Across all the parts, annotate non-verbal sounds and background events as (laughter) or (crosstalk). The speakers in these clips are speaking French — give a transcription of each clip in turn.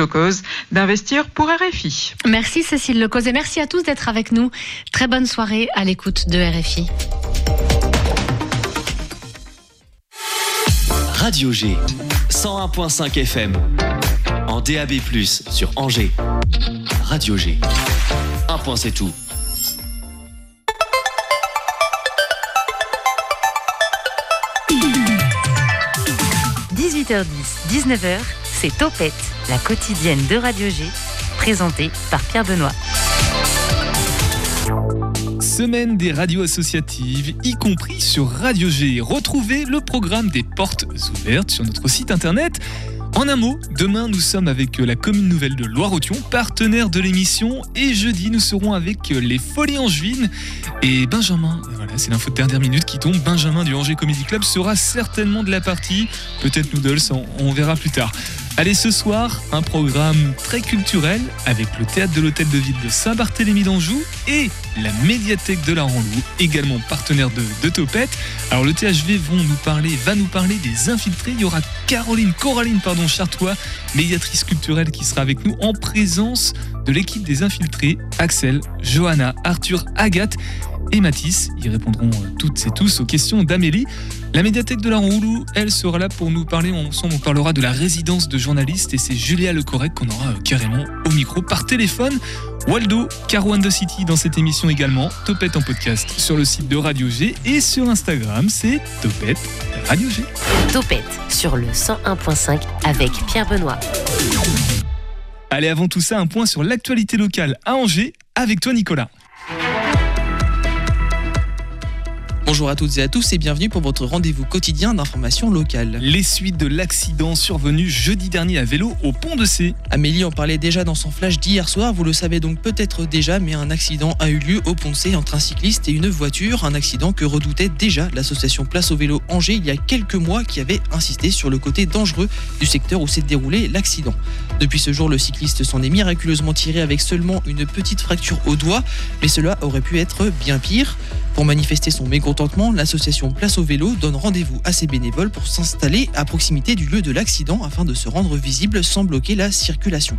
Lecause d'Investir pour RFI. Merci Cécile Lecause et merci à tous d'être avec nous. Très bonne soirée à l'écoute de RFI. Radio G, 101.5 FM, en DAB+, sur Angers. Radio G, un point c'est tout. 18h10, 19h, c'est Topette, la quotidienne de Radio G, présentée par Pierre Benoît. Semaine des radios associatives, y compris sur Radio G. Retrouvez le programme des portes ouvertes sur notre site internet. En un mot, demain nous sommes avec la commune nouvelle de Loire-Othion, partenaire de l'émission, et jeudi nous serons avec les Folies Angevines et Benjamin. Voilà, c'est l'info de dernière minute qui tombe. Benjamin du Angers Comedy Club sera certainement de la partie, peut-être Noodles, on, on verra plus tard. Allez, ce soir, un programme très culturel avec le théâtre de l'hôtel de ville de Saint-Barthélemy d'Anjou et la médiathèque de la Ranlou, également partenaire de, Topette. Alors le THV nous parler, va nous parler des infiltrés. Il y aura Caroline, Coraline pardon, Chartois, médiatrice culturelle qui sera avec nous en présence de l'équipe des infiltrés, Axel, Johanna, Arthur, Agathe et Mathis. Ils répondront toutes et tous aux questions d'Amélie. La médiathèque de la Roulou, elle sera là pour nous parler. Ensemble, on parlera de la résidence de journalistes et c'est Julia Lecorrec qu'on aura euh, carrément au micro par téléphone. Waldo, Caro and the City dans cette émission également. Topette en podcast sur le site de Radio G et sur Instagram, c'est Topette Radio G. Topette sur le 101.5 avec Pierre Benoît. Allez, avant tout ça, un point sur l'actualité locale à Angers avec toi, Nicolas. Bonjour à toutes et à tous et bienvenue pour votre rendez-vous quotidien d'information locale. Les suites de l'accident survenu jeudi dernier à vélo au pont de C. Amélie en parlait déjà dans son flash d'hier soir, vous le savez donc peut-être déjà, mais un accident a eu lieu au pont de C entre un cycliste et une voiture, un accident que redoutait déjà l'association Place au vélo Angers il y a quelques mois qui avait insisté sur le côté dangereux du secteur où s'est déroulé l'accident. Depuis ce jour, le cycliste s'en est miraculeusement tiré avec seulement une petite fracture au doigt, mais cela aurait pu être bien pire. Pour manifester son mécontentement, l'association Place au vélo donne rendez-vous à ses bénévoles pour s'installer à proximité du lieu de l'accident afin de se rendre visible sans bloquer la circulation.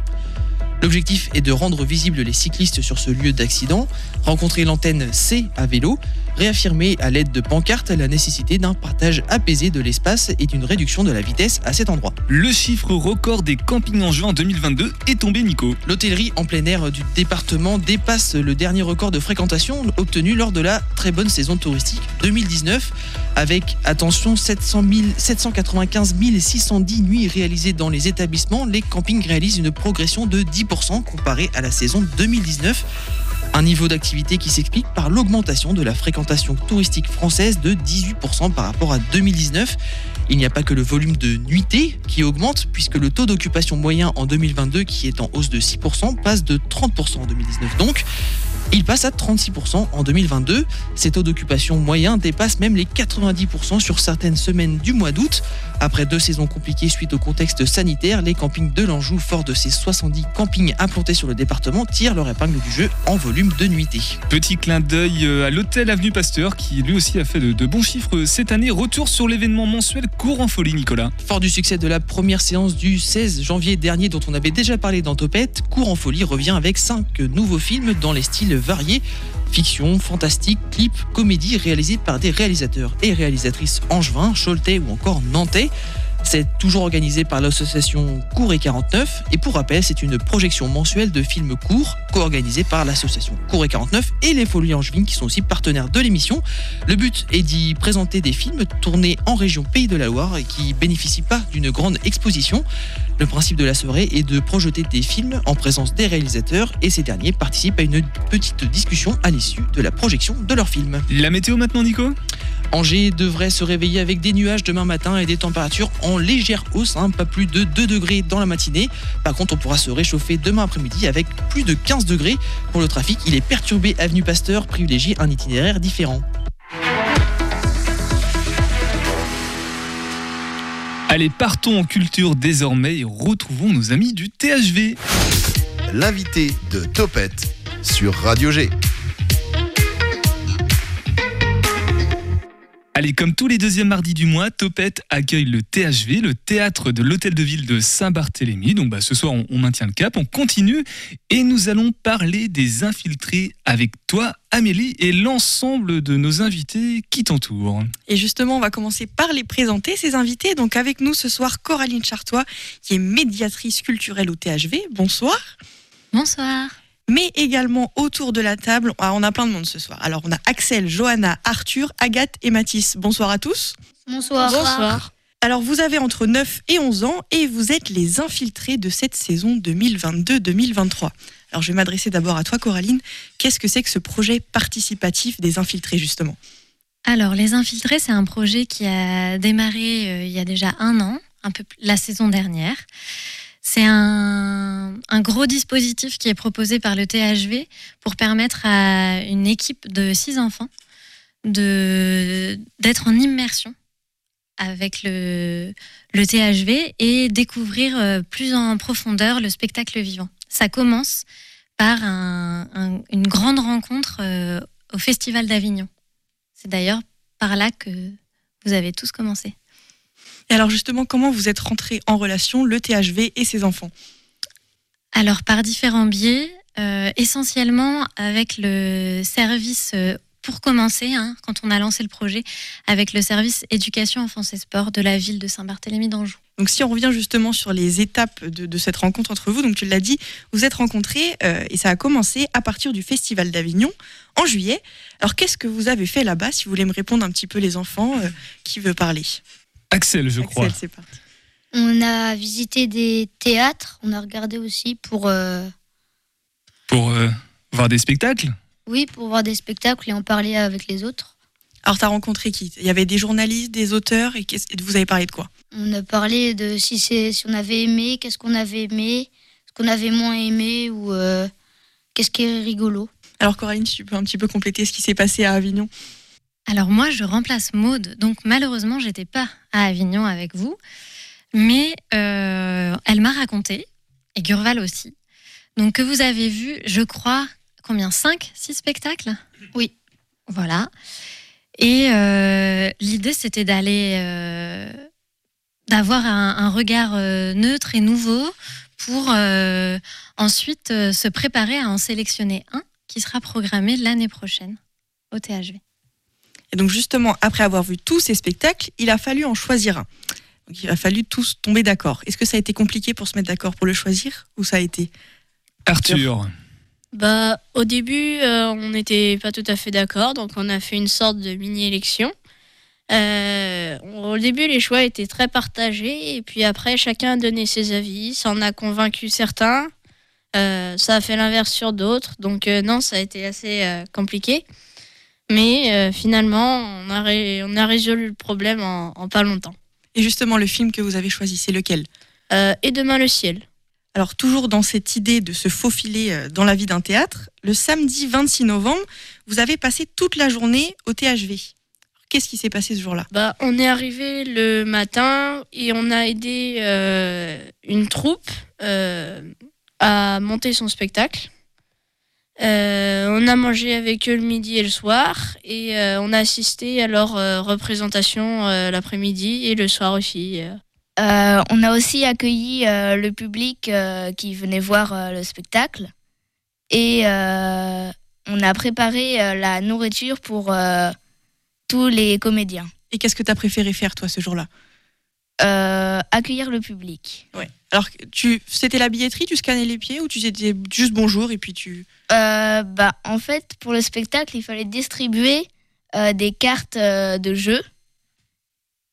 L'objectif est de rendre visibles les cyclistes sur ce lieu d'accident, rencontrer l'antenne C à vélo, réaffirmer à l'aide de pancartes la nécessité d'un partage apaisé de l'espace et d'une réduction de la vitesse à cet endroit. Le chiffre record des campings en juin en 2022 est tombé, Nico. L'hôtellerie en plein air du département dépasse le dernier record de fréquentation obtenu lors de la très bonne saison touristique 2019 avec, attention, 700 000, 795 610 nuits réalisées dans les établissements. Les campings réalisent une progression de 10% comparé à la saison 2019. Un niveau d'activité qui s'explique par l'augmentation de la fréquentation touristique française de 18% par rapport à 2019. Il n'y a pas que le volume de nuitées qui augmente, puisque le taux d'occupation moyen en 2022, qui est en hausse de 6%, passe de 30% en 2019. Donc, il passe à 36% en 2022. Ces taux d'occupation moyens dépassent même les 90% sur certaines semaines du mois d'août. Après deux saisons compliquées suite au contexte sanitaire, les campings de l'Anjou, fort de ces 70 campings implantés sur le département, tirent leur épingle du jeu en volume de nuitées. Petit clin d'œil euh, à l'hôtel Avenue Pasteur qui lui aussi a fait de bons chiffres cette année. Retour sur l'événement mensuel Cours en folie, Nicolas. Fort du succès de la première séance du 16 janvier dernier dont on avait déjà parlé dans Topette, Cours en folie revient avec 5 nouveaux films dans les styles variés. Fiction, fantastique, clip, comédie réalisés par des réalisateurs et réalisatrices angevins, choletais ou encore nantais. C'est toujours organisé par l'association Cours et 49 et pour rappel, c'est une projection mensuelle de films courts co-organisée par l'association Cours et 49 et les Folies Angevines qui sont aussi partenaires de l'émission. Le but est d'y présenter des films tournés en région Pays de la Loire et qui bénéficient pas d'une grande exposition. Le principe de la soirée est de projeter des films en présence des réalisateurs et ces derniers participent à une petite discussion à l'issue de la projection de leurs films. La météo maintenant, Nico? Angers devrait se réveiller avec des nuages demain matin et des températures en légère hausse, hein, pas plus de 2 degrés dans la matinée. Par contre, on pourra se réchauffer demain après-midi avec plus de 15 degrés. Pour le trafic, il est perturbé avenue Pasteur, privilégie un itinéraire différent. Allez, partons en culture désormais et retrouvons nos amis du THV. L'invité de Topette sur Radio G. Allez, comme tous les deuxièmes mardis du mois, Topette accueille le THV, le théâtre de l'hôtel de ville de Saint-Barthélemy. Donc bah, ce soir, on, on maintient le cap, on continue et nous allons parler des infiltrés avec toi, Amélie, et l'ensemble de nos invités qui t'entourent. Et justement, on va commencer par les présenter, ces invités. Donc avec nous ce soir, Coraline Chartois, qui est médiatrice culturelle au THV. Bonsoir. Bonsoir. Mais également autour de la table, ah, on a plein de monde ce soir. Alors on a Axel, Johanna, Arthur, Agathe et Mathis. Bonsoir à tous. Bonsoir. Alors vous avez entre 9 et 11 ans et vous êtes les infiltrés de cette saison 2022-2023. Alors je vais m'adresser d'abord à toi Coraline. Qu'est-ce que c'est que ce projet participatif des infiltrés justement? Alors, Les Infiltrés, c'est un projet qui a démarré euh, il y a déjà un an, un peu plus- la saison dernière. C'est un, gros dispositif qui est proposé par le THV pour permettre à une équipe de six enfants d'être en immersion avec le, THV et découvrir euh, plus en profondeur le spectacle vivant. Ça commence par un- une grande rencontre euh, au Festival d'Avignon. C'est d'ailleurs par là que vous avez tous commencé. Et alors justement, comment vous êtes rentrés en relation, le THV et ses enfants? Alors, par différents biais, euh, essentiellement avec le service, euh, pour commencer, hein, quand on a lancé le projet, avec le service éducation, enfance et sport de la ville de Saint-Barthélemy d'Anjou. Donc si on revient justement sur les étapes de, de cette rencontre entre vous, donc tu l'as dit, vous êtes rencontrés euh, et ça a commencé à partir du Festival d'Avignon en juillet. Alors qu'est-ce que vous avez fait là-bas Si vous voulez me répondre un petit peu les enfants, euh, qui veut parler? Axel, je crois. Axel, c'est parti. On a visité des théâtres, on a regardé aussi pour, euh, Pour euh, voir des spectacles oui, pour voir des spectacles et en parler avec les autres. Alors tu as rencontré qui? Il y avait des journalistes, des auteurs et, qu'est-ce- et vous avez parlé de quoi? On a parlé de si, c'est, si on avait aimé, qu'est-ce qu'on avait aimé, ce qu'on avait moins aimé ou euh, qu'est-ce qui est rigolo. Alors Coraline, si tu peux un petit peu compléter ce qui s'est passé à Avignon? Alors moi, je remplace Maude, donc malheureusement, j'étais pas à Avignon avec vous, mais euh, elle m'a raconté, et Gurval aussi, donc que vous avez vu, je crois, combien? 5 6 spectacles? Oui. Voilà. Et euh, l'idée, c'était d'aller, euh, d'avoir un, un regard neutre et nouveau pour ensuite se préparer à en sélectionner un qui sera programmé l'année prochaine au THV. Et donc justement, après avoir vu tous ces spectacles, il a fallu en choisir un. Donc, il a fallu tous tomber d'accord. Est-ce que ça a été compliqué pour se mettre d'accord pour le choisir ou ça a été Arthur. Bah, au début, euh, on n'était pas tout à fait d'accord, donc on a fait une sorte de mini-élection. Euh, au début, les choix étaient très partagés, et puis après, chacun a donné ses avis. Ça en a convaincu certains, euh, ça a fait l'inverse sur d'autres, donc euh, non, ça a été assez euh, compliqué. Mais euh, finalement, on a, ré- on a résolu le problème en, en pas longtemps. Et justement, le film que vous avez choisi, c'est lequel? Euh, et demain, le ciel. Alors toujours dans cette idée de se faufiler euh, dans la vie d'un théâtre, le samedi 26 novembre, vous avez passé toute la journée au THV. Qu'est-ce qui s'est passé ce jour-là? Bah, on est arrivé le matin et on a aidé euh, une troupe euh, à monter son spectacle. Euh, on a mangé avec eux le midi et le soir et euh, on a assisté à leur euh, représentation euh, l'après-midi et le soir aussi. euh. On a aussi accueilli euh, le public euh, qui venait voir euh, le spectacle et euh, on a préparé euh, la nourriture pour euh, tous les comédiens. Et qu'est-ce que tu as préféré faire toi ce jour-là? Euh, accueillir le public. Ouais. Alors tu, c'était la billetterie, tu scannais les pieds ou tu disais juste bonjour et puis tu... Euh, bah, en fait, pour le spectacle, il fallait distribuer euh, des cartes euh, de jeu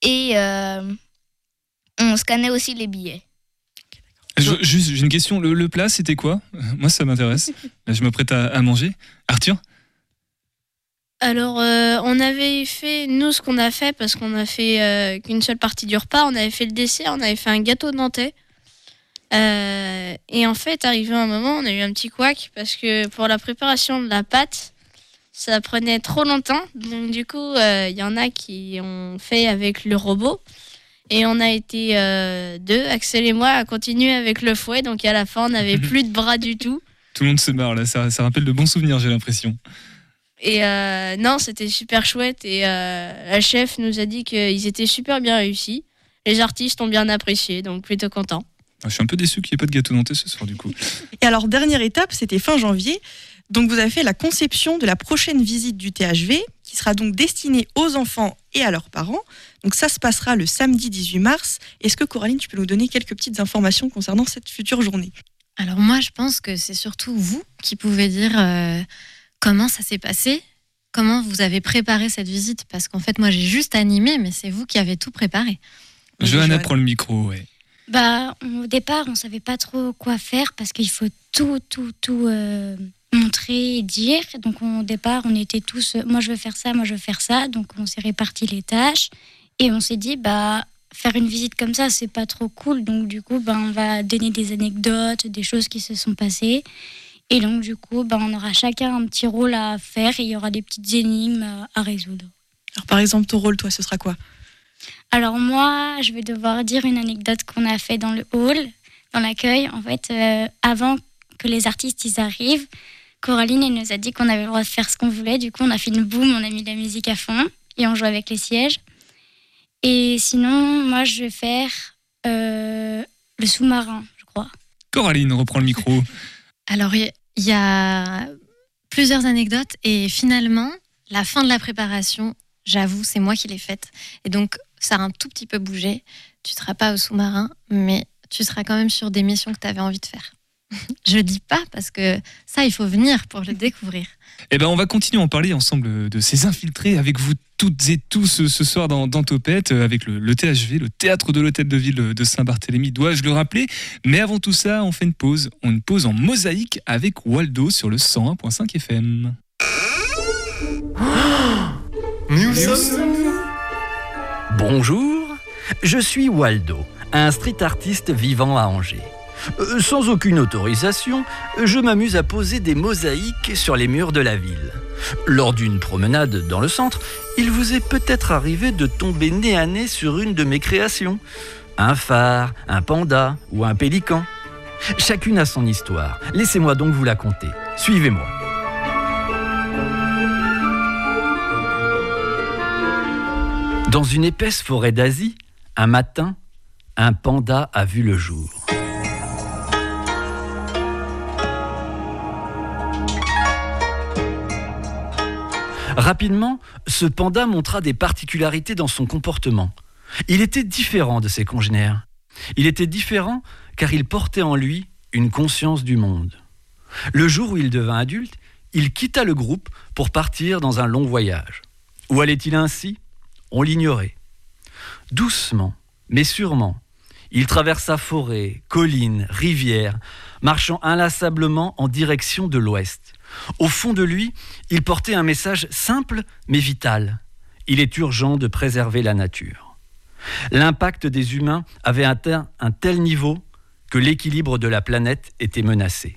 et euh, on scannait aussi les billets. Je- juste, j'ai une question. Le, le plat, c'était quoi? Moi, ça m'intéresse. Là, (laughs) je me prête à, à manger. Arthur? Alors, euh, on avait fait, nous, ce qu'on a fait, parce qu'on a fait euh, qu'une seule partie du repas, on avait fait le dessert, on avait fait un gâteau nantais. Euh, et en fait, arrivé un moment, on a eu un petit couac, parce que pour la préparation de la pâte, ça prenait trop longtemps. Donc, du coup, il y en a qui ont fait avec le robot. Et on a été deux, Axel et moi, à continuer avec le fouet. Donc, à la fin, on n'avait (laughs) plus de bras du tout. Tout le monde se marre là. Ça, ça rappelle de bons souvenirs, j'ai l'impression. Et euh, non, c'était super chouette. Et euh, la chef nous a dit qu'ils étaient super bien réussis. Les artistes ont bien apprécié, donc plutôt content. Ah, je suis un peu déçu qu'il n'y ait pas de gâteau nantais ce soir du coup. Et alors, dernière étape, c'était fin janvier. Donc, vous avez fait la conception de la prochaine visite du THV, qui sera donc destinée aux enfants et à leurs parents. Donc, ça se passera le samedi 18 mars. Est-ce que Coraline, tu peux nous donner quelques petites informations concernant cette future journée? Alors moi, je pense que c'est surtout vous qui pouvez dire euh, comment ça s'est passé, comment vous avez préparé cette visite, parce qu'en fait, moi, j'ai juste animé, mais c'est vous qui avez tout préparé. Johanna prend le micro, ouais. Bah, au départ, on savait pas trop quoi faire parce qu'il faut tout, tout, tout euh, montrer et dire. Donc, au départ, on était tous, euh, moi je veux faire ça, moi je veux faire ça. Donc, on s'est réparti les tâches et on s'est dit, bah, faire une visite comme ça, c'est pas trop cool. Donc, du coup, bah, on va donner des anecdotes, des choses qui se sont passées. Et donc, du coup, bah, on aura chacun un petit rôle à faire et il y aura des petites énigmes à, à résoudre. Alors, par exemple, ton rôle, toi, ce sera quoi? Alors moi, je vais devoir dire une anecdote qu'on a fait dans le hall, dans l'accueil. En fait, euh, avant que les artistes ils arrivent, Coraline elle nous a dit qu'on avait le droit de faire ce qu'on voulait. Du coup, on a fait une boum, on a mis de la musique à fond et on joue avec les sièges. Et sinon, moi, je vais faire euh, le sous-marin, je crois. Coraline reprend le micro. (laughs) Alors, il y- a plusieurs anecdotes et finalement, la fin de la préparation, j'avoue, c'est moi qui l'ai faite. Et donc, ça a un tout petit peu bougé. Tu seras pas au sous-marin, mais tu seras quand même sur des missions que tu avais envie de faire. Je dis pas parce que ça, il faut venir pour le découvrir. Eh ben, on va continuer à en parler ensemble de ces infiltrés avec vous toutes et tous ce soir dans, dans Topette, euh, avec le, le THV, le théâtre de l'hôtel de ville de Saint-Barthélemy, dois-je le rappeler? Mais avant tout ça, on fait une pause. On une pause en mosaïque avec Waldo sur le 101.5 FM. Nous sommes Bonjour, je suis Waldo, un street artiste vivant à Angers. Euh, Sans aucune autorisation, je m'amuse à poser des mosaïques sur les murs de la ville. Lors d'une promenade dans le centre, il vous est peut-être arrivé de tomber nez à nez sur une de mes créations. Un phare, un panda ou un pélican. Chacune a son histoire. Laissez-moi donc vous la conter. Suivez-moi. Dans une épaisse forêt d'Asie, un matin, un panda a vu le jour. Rapidement, ce panda montra des particularités dans son comportement. Il était différent de ses congénères. Il était différent car il portait en lui une conscience du monde. Le jour où il devint adulte, il quitta le groupe pour partir dans un long voyage. Où allait-il ainsi? On l'ignorait. Doucement, mais sûrement, il traversa forêts, collines, rivières, marchant inlassablement en direction de l'ouest. Au fond de lui, il portait un message simple mais vital. Il est urgent de préserver la nature. L'impact des humains avait atteint un tel niveau que l'équilibre de la planète était menacé.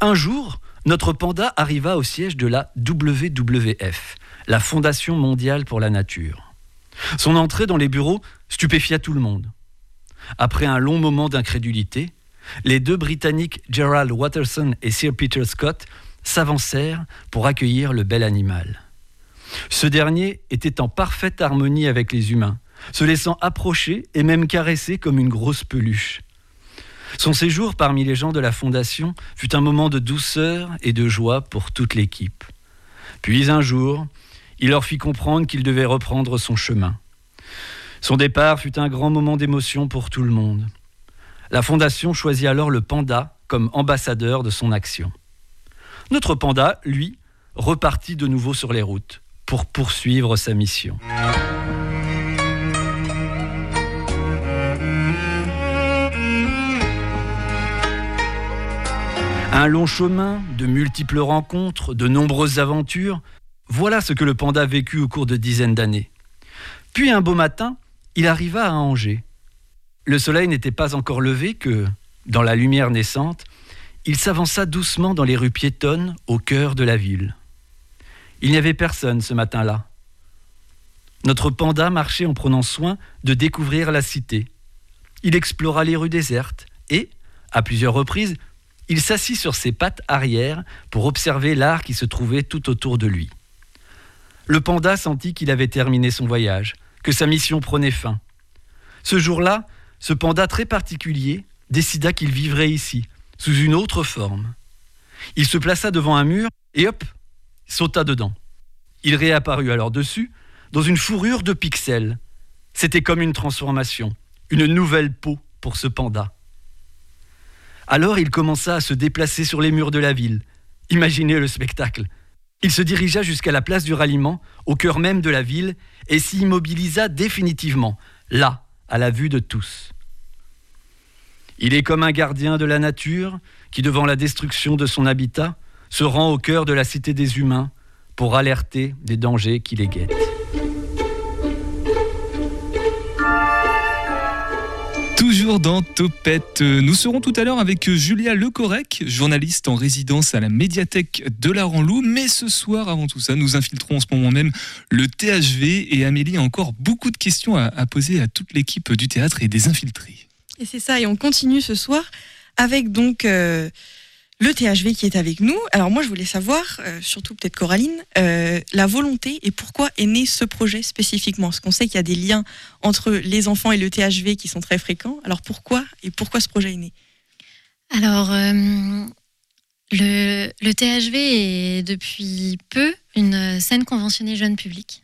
Un jour, notre panda arriva au siège de la WWF, la Fondation mondiale pour la nature. Son entrée dans les bureaux stupéfia tout le monde. Après un long moment d'incrédulité, les deux Britanniques Gerald Watterson et Sir Peter Scott s'avancèrent pour accueillir le bel animal. Ce dernier était en parfaite harmonie avec les humains, se laissant approcher et même caresser comme une grosse peluche. Son séjour parmi les gens de la Fondation fut un moment de douceur et de joie pour toute l'équipe. Puis un jour, il leur fit comprendre qu'il devait reprendre son chemin. Son départ fut un grand moment d'émotion pour tout le monde. La Fondation choisit alors le panda comme ambassadeur de son action. Notre panda, lui, repartit de nouveau sur les routes pour poursuivre sa mission. Un long chemin, de multiples rencontres, de nombreuses aventures, voilà ce que le panda vécut au cours de dizaines d'années. Puis un beau matin, il arriva à Angers. Le soleil n'était pas encore levé que, dans la lumière naissante, il s'avança doucement dans les rues piétonnes au cœur de la ville. Il n'y avait personne ce matin-là. Notre panda marchait en prenant soin de découvrir la cité. Il explora les rues désertes et, à plusieurs reprises, il s'assit sur ses pattes arrière pour observer l'art qui se trouvait tout autour de lui. Le panda sentit qu'il avait terminé son voyage, que sa mission prenait fin. Ce jour-là, ce panda très particulier décida qu'il vivrait ici, sous une autre forme. Il se plaça devant un mur et hop, sauta dedans. Il réapparut alors dessus, dans une fourrure de pixels. C'était comme une transformation, une nouvelle peau pour ce panda. Alors il commença à se déplacer sur les murs de la ville. Imaginez le spectacle. Il se dirigea jusqu'à la place du ralliement, au cœur même de la ville, et s'y immobilisa définitivement, là, à la vue de tous. Il est comme un gardien de la nature qui, devant la destruction de son habitat, se rend au cœur de la cité des humains pour alerter des dangers qui les guettent. Dans Topette. Nous serons tout à l'heure avec Julia Lecorec, journaliste en résidence à la médiathèque de la Ranlou. Mais ce soir, avant tout ça, nous infiltrons en ce moment même le THV et Amélie a encore beaucoup de questions à, à poser à toute l'équipe du théâtre et des infiltrés. Et c'est ça, et on continue ce soir avec donc euh, le THV qui est avec nous. Alors moi je voulais savoir, euh, surtout peut-être Coraline, euh, la volonté et pourquoi est né ce projet spécifiquement? Parce qu'on sait qu'il y a des liens entre les enfants et le THV qui sont très fréquents. Alors pourquoi et pourquoi ce projet est né? Alors, euh, le, le THV est depuis peu une scène conventionnée jeune public.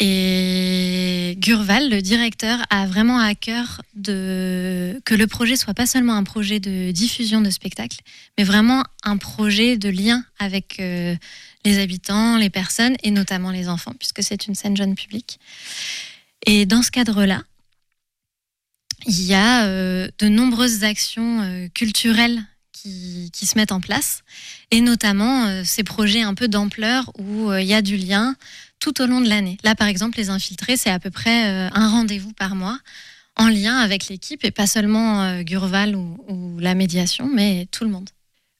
Et Gurval, le directeur, a vraiment à cœur que le projet soit pas seulement un projet de diffusion de spectacles, mais vraiment un projet de lien avec euh, les habitants, les personnes et notamment les enfants, puisque c'est une scène jeune public. Et dans ce cadre-là, il y a euh, de nombreuses actions euh, culturelles qui, se mettent en place, et notamment ces projets un peu d'ampleur où il y a du lien tout au long de l'année. Là, par exemple, les infiltrés, c'est à peu près euh, un rendez-vous par mois en lien avec l'équipe et pas seulement euh, Gurval ou, ou la médiation, mais tout le monde.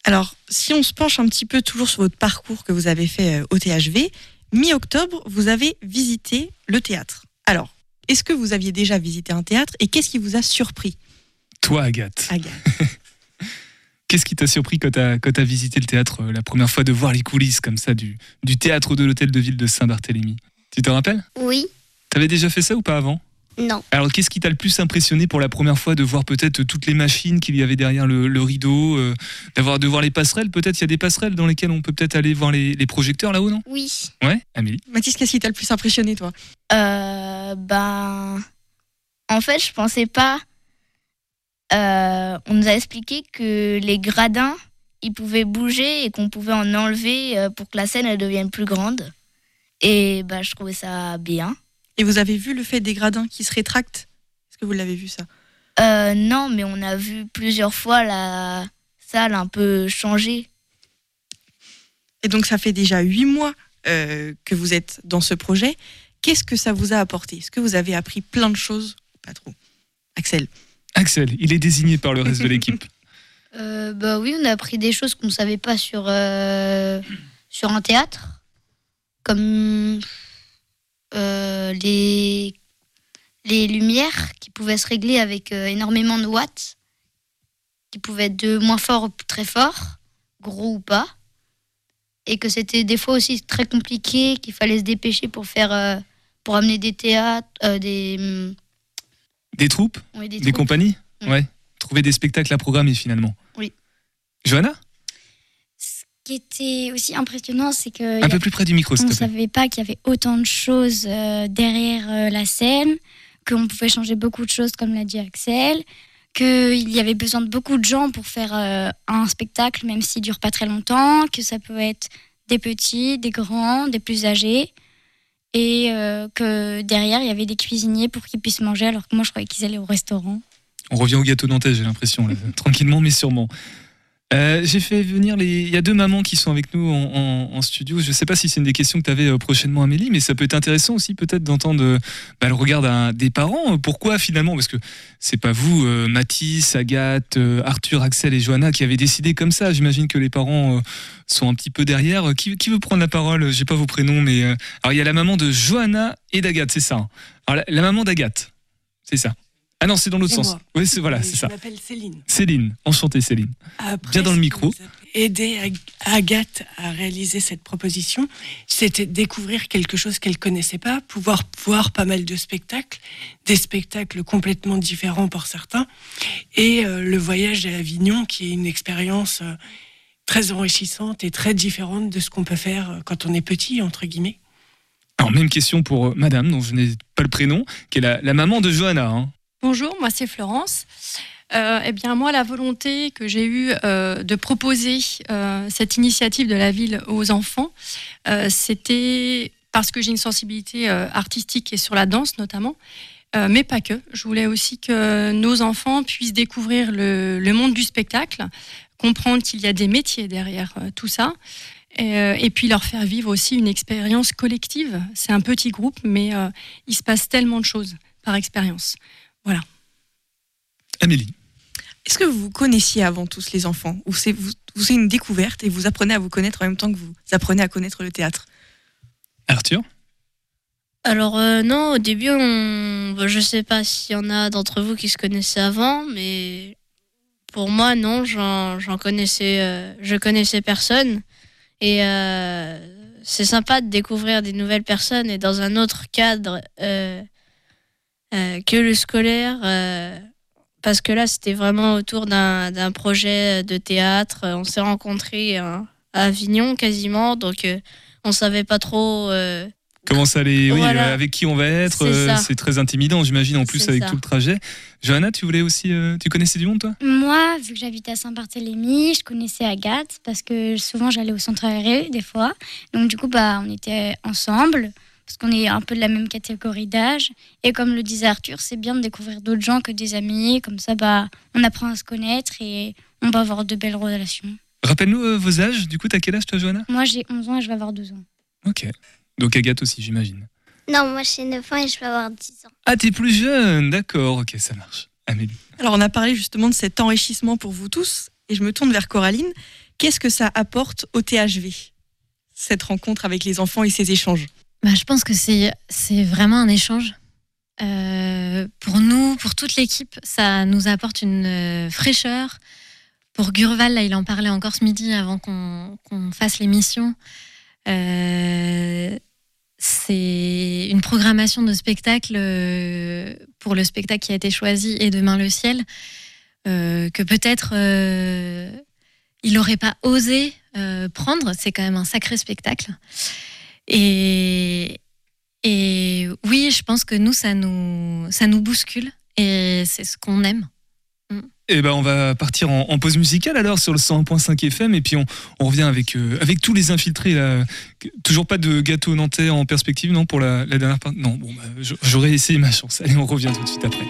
Alors, si on se penche un petit peu toujours sur votre parcours que vous avez fait euh, au THV, mi-octobre, vous avez visité le théâtre. Alors, est-ce que vous aviez déjà visité un théâtre et qu'est-ce qui vous a surpris? Toi, Agathe, Agathe (laughs) qu'est-ce qui t'a surpris quand t'as quand t'as visité le théâtre euh, la première fois de voir les coulisses comme ça du, du théâtre de l'hôtel de ville de Saint-Barthélemy? Tu te rappelles? Oui, T'avais déjà fait ça ou pas avant? Non. Alors, qu'est-ce qui t'a le plus impressionné pour la première fois de voir peut-être toutes les machines qu'il y avait derrière le, le rideau, euh, d'avoir de voir les passerelles? Peut-être il y a des passerelles dans lesquelles on peut peut-être aller voir les, les projecteurs là-haut, non? Oui. Ouais, Amélie. Mathis, qu'est-ce qui t'a le plus impressionné, toi? Euh, ben, en fait, je pensais pas. Euh, on nous a expliqué que les gradins, ils pouvaient bouger et qu'on pouvait en enlever euh, pour que la scène elle devienne plus grande. Et ben, je trouvais ça bien. Et vous avez vu le fait des gradins qui se rétractent? Est-ce que vous l'avez vu ça? Euh, non, mais on a vu plusieurs fois la salle un peu changer. Et donc, ça fait déjà huit mois euh, que vous êtes dans ce projet. Qu'est-ce que ça vous a apporté? Est-ce que vous avez appris plein de choses Pas trop? Axel? Axel, il est désigné par le reste de l'équipe. (laughs) Euh, bah oui, on a appris des choses qu'on ne savait pas sur, euh, sur un théâtre, comme euh, les, les lumières qui pouvaient se régler avec énormément de watts, qui pouvaient être de moins fort ou très fort, gros ou pas, et que c'était des fois aussi très compliqué, qu'il fallait se dépêcher pour faire, pour amener des théâtres, des, Des troupes des Des troupes. compagnies Mm. Ouais. Trouver des spectacles à programmer finalement. Oui. Johanna Ce qui était aussi impressionnant, c'est que Un peu plus près du micro, on ne savait pas qu'il y avait autant de choses euh, derrière euh, la scène, qu'on pouvait changer beaucoup de choses, comme l'a dit Axel, qu'il y avait besoin de beaucoup de gens pour faire euh, un spectacle, même s'il dure pas très longtemps, que ça peut être des petits, des grands, des plus âgés, et euh, que derrière, il y avait des cuisiniers pour qu'ils puissent manger, alors que moi, je croyais qu'ils allaient au restaurant. On revient au gâteau nantais, j'ai l'impression, (laughs) tranquillement mais sûrement. Euh, j'ai fait venir les. Il y a deux mamans qui sont avec nous en, studio. Je ne sais pas si c'est une des questions que tu avais prochainement, Amélie, mais ça peut être intéressant aussi peut-être d'entendre euh, bah, le regard des parents. Euh, Pourquoi finalement? Parce que c'est pas vous, euh, Mathis, Agathe, euh, Arthur, Axel et Johanna qui avez décidé comme ça. J'imagine que les parents euh, sont un petit peu derrière. Euh, Qui, veut prendre la parole? J'ai pas vos prénoms, mais euh, alors il y a la maman de Johanna et d'Agathe, c'est ça. hein. Alors la, la maman d'Agathe, c'est ça. Ah non, c'est dans l'autre sens. Oui, c'est voilà, c'est je ça. m'appelle Céline. Céline, enchantée Céline. Après, Bien dans le micro. nous a Aidé Ag- Agathe à réaliser cette proposition, c'était découvrir quelque chose qu'elle connaissait pas, pouvoir voir pas mal de spectacles, des spectacles complètement différents pour certains, et euh, le voyage à Avignon, qui est une expérience euh, très enrichissante et très différente de ce qu'on peut faire euh, quand on est petit, entre guillemets. Alors, même question pour madame, dont je n'ai pas le prénom, qui est la, la maman de Johanna. hein. Bonjour, moi c'est Florence. Euh, eh bien, moi, la volonté que j'ai eue euh, de proposer euh, cette initiative de la ville aux enfants, c'était parce que j'ai une sensibilité artistique et sur la danse notamment, mais pas que. Je voulais aussi que nos enfants puissent découvrir le, monde du spectacle, comprendre qu'il y a des métiers derrière tout ça. Et, puis leur faire vivre aussi une expérience collective. C'est un petit groupe, mais il se passe tellement de choses par expérience. Voilà. Amélie. Est-ce que vous vous connaissiez avant tous les enfants Ou c'est vous, vous c'est une découverte et vous apprenez à vous connaître en même temps que vous apprenez à connaître le théâtre? Arthur? Alors euh, non, au début, on... bah, je sais pas s'il y en a d'entre vous qui se connaissaient avant, mais pour moi, non, j'en connaissais, euh, je connaissais personne. Et euh, c'est sympa de découvrir des nouvelles personnes et dans un autre cadre que le scolaire. euh, parce que là, c'était vraiment autour d'un projet de théâtre. On s'est rencontrés hein, à Avignon quasiment, donc euh, on savait pas trop. euh, Comment ça allait Oui, Voilà. euh, avec qui on va être C'est euh, très intimidant, j'imagine, en plus avec ça. tout le trajet. Johanna, tu voulais aussi. euh, tu connaissais du monde, toi? Moi, vu que j'habitais à Saint-Barthélemy, je connaissais Agathe parce que souvent j'allais au centre aéré des fois. Donc du coup, bah, on était ensemble parce qu'on est un peu de la même catégorie d'âge. Et comme le disait Arthur, c'est bien de découvrir d'autres gens que des amis. Comme ça, bah, on apprend à se connaître et on va avoir de belles relations. Rappelle-nous euh, vos âges. Du coup, t'as quel âge, toi, Johanna? Moi, j'ai 11 ans et je vais avoir 12 ans. Ok. Donc Agathe aussi, j'imagine. Non, moi j'ai 9 ans et je vais avoir 10 ans. Ah, t'es plus jeune, d'accord, ok, ça marche. Amélie. Alors, on a parlé justement de cet enrichissement pour vous tous, et je me tourne vers Coraline. Qu'est-ce que ça apporte au THV, cette rencontre avec les enfants et ces échanges? Bah, je pense que c'est vraiment un échange. Euh, pour nous, pour toute l'équipe, ça nous apporte une euh, fraîcheur. Pour Gurval, là, il en parlait encore ce midi avant qu'on qu'on fasse l'émission. Euh, c'est une programmation de spectacle pour le spectacle qui a été choisi et Demain le ciel que peut-être il n'aurait pas osé prendre. C'est quand même un sacré spectacle. Et, et oui, je pense que nous, ça nous, ça nous bouscule et c'est ce qu'on aime. Eh ben, on va partir en, pause musicale alors sur le 101.5 FM et puis on, on revient avec, euh, avec tous les infiltrés. Toujours pas de gâteau nantais en perspective, non, pour la, la dernière partie Non, bon, bah, j'aurais essayé ma chance. Allez, on revient tout de suite après.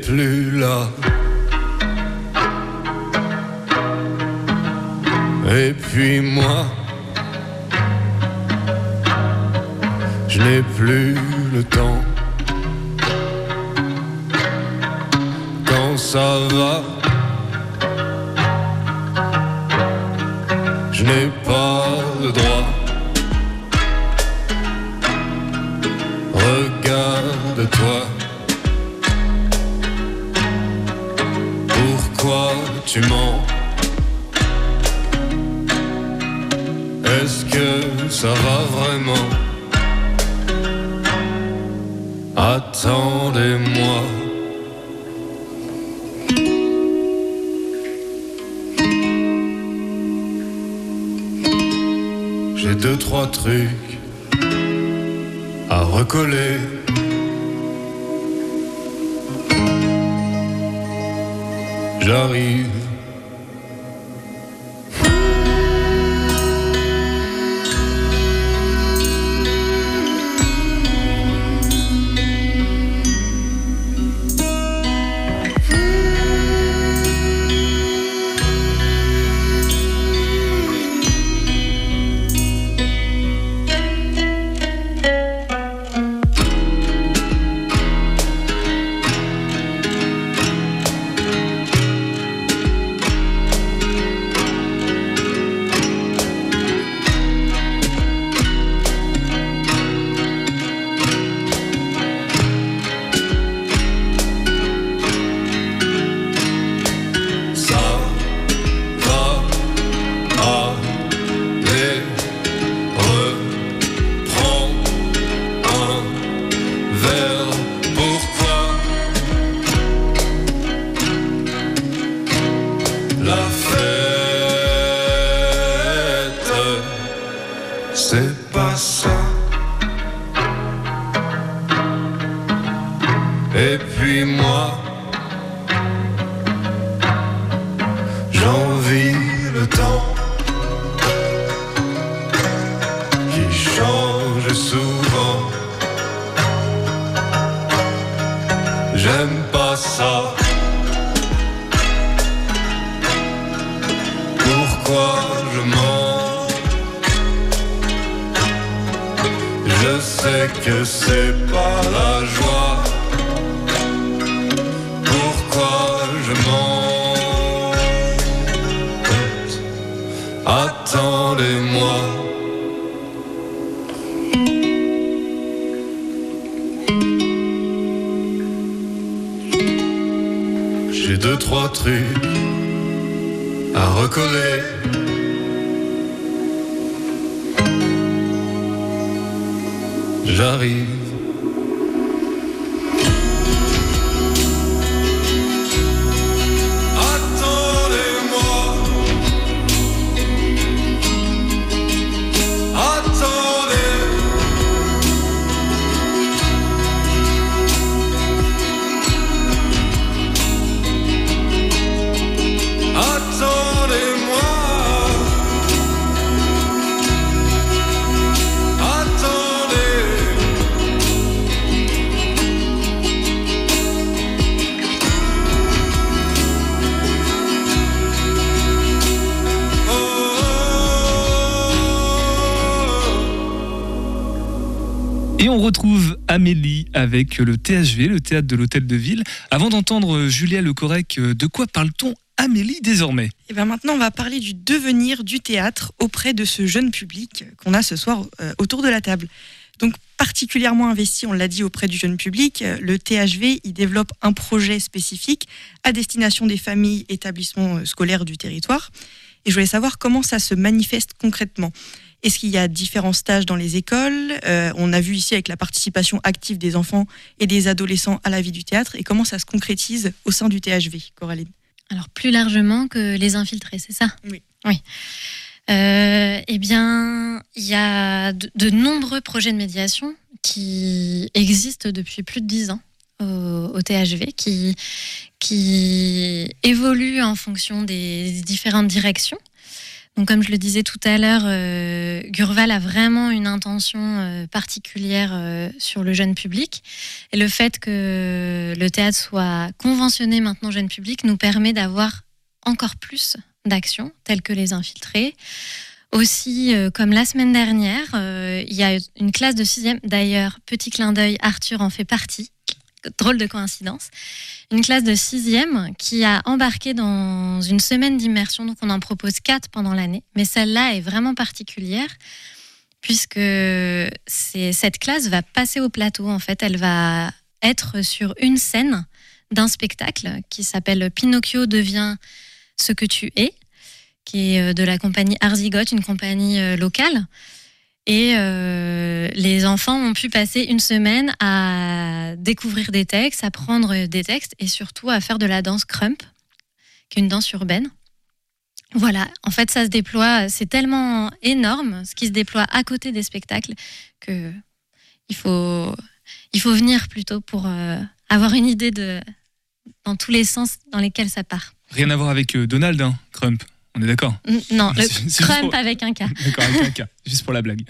Plus là Et puis moi Je n'ai plus le temps. Quand ça va, je n'ai pas le droit. Regarde-toi. Tu mens Est-ce que ça va vraiment? Attendez-moi. J'ai deux, trois trucs à recoller. J'arrive. J'arrive. Avec le THV, le théâtre de l'Hôtel de Ville. Avant d'entendre Julia Le Correc, de quoi parle-t-on Amélie désormais? Et bien maintenant, on va parler du devenir du théâtre auprès de ce jeune public qu'on a ce soir euh, autour de la table. Donc particulièrement investi, on l'a dit, auprès du jeune public, euh, le THV, il développe un projet spécifique à destination des familles, établissements euh, scolaires du territoire. Et je voulais savoir comment ça se manifeste concrètement. Est-ce qu'il y a différents stages dans les écoles? Euh, On a vu ici avec la participation active des enfants et des adolescents à la vie du théâtre. Et comment ça se concrétise au sein du THV, Coraline? Alors plus largement que les infiltrés, c'est ça? Oui. Oui. Euh, eh bien, il y a de, de nombreux projets de médiation qui existent depuis plus de dix ans au, au THV, qui, qui évoluent en fonction des différentes directions. Donc, comme je le disais tout à l'heure, euh, Gurval a vraiment une intention euh, particulière euh, sur le jeune public. Et le fait que le théâtre soit conventionné maintenant jeune public nous permet d'avoir encore plus d'actions, telles que les infiltrés. Aussi, comme la semaine dernière, il y a une classe de sixième. D'ailleurs, petit clin d'œil, Arthur en fait partie. Drôle de coïncidence. Une classe de sixième qui a embarqué dans une semaine d'immersion. Donc, on en propose quatre pendant l'année. Mais celle-là est vraiment particulière puisque cette classe va passer au plateau. En fait, elle va être sur une scène d'un spectacle qui s'appelle Pinocchio devient ce que tu es, qui est euh, de la compagnie Arzigote, une compagnie euh, locale. Et euh, les enfants ont pu passer une semaine à découvrir des textes, à prendre des textes et surtout à faire de la danse crump, qui est une danse urbaine. Voilà, en fait, ça se déploie, c'est tellement énorme ce qui se déploie à côté des spectacles que il faut, il faut venir plutôt pour euh, avoir une idée de dans tous les sens dans lesquels ça part. Rien à voir avec euh, Donald, hein, Crump. On est d'accord Non, (laughs) le pour- avec un K. (laughs) D'accord, avec un cas, juste pour la blague.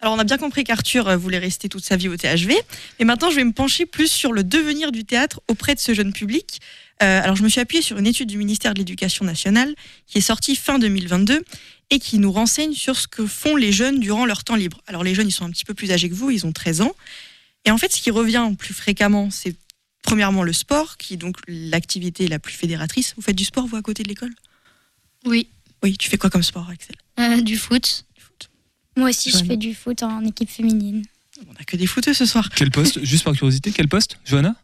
Alors on a bien compris qu'Arthur euh, voulait rester toute sa vie au THV. Et maintenant, je vais me pencher plus sur le devenir du théâtre auprès de ce jeune public. Euh, alors je me suis appuyée sur une étude du ministère de l'Éducation nationale qui est sortie fin 2022 et qui nous renseigne sur ce que font les jeunes durant leur temps libre. Alors les jeunes, ils sont un petit peu plus âgés que vous, ils ont 13 ans. Et en fait, ce qui revient plus fréquemment, c'est premièrement le sport, qui est donc l'activité la plus fédératrice. Vous faites du sport, vous, à côté de l'école? Oui. Oui, tu fais quoi comme sport, Axel? Euh, du foot. Moi aussi, je Johanna fais du foot en équipe féminine. On n'a que des footeux ce soir. Quel poste? (laughs) Juste par curiosité, quel poste, Johanna?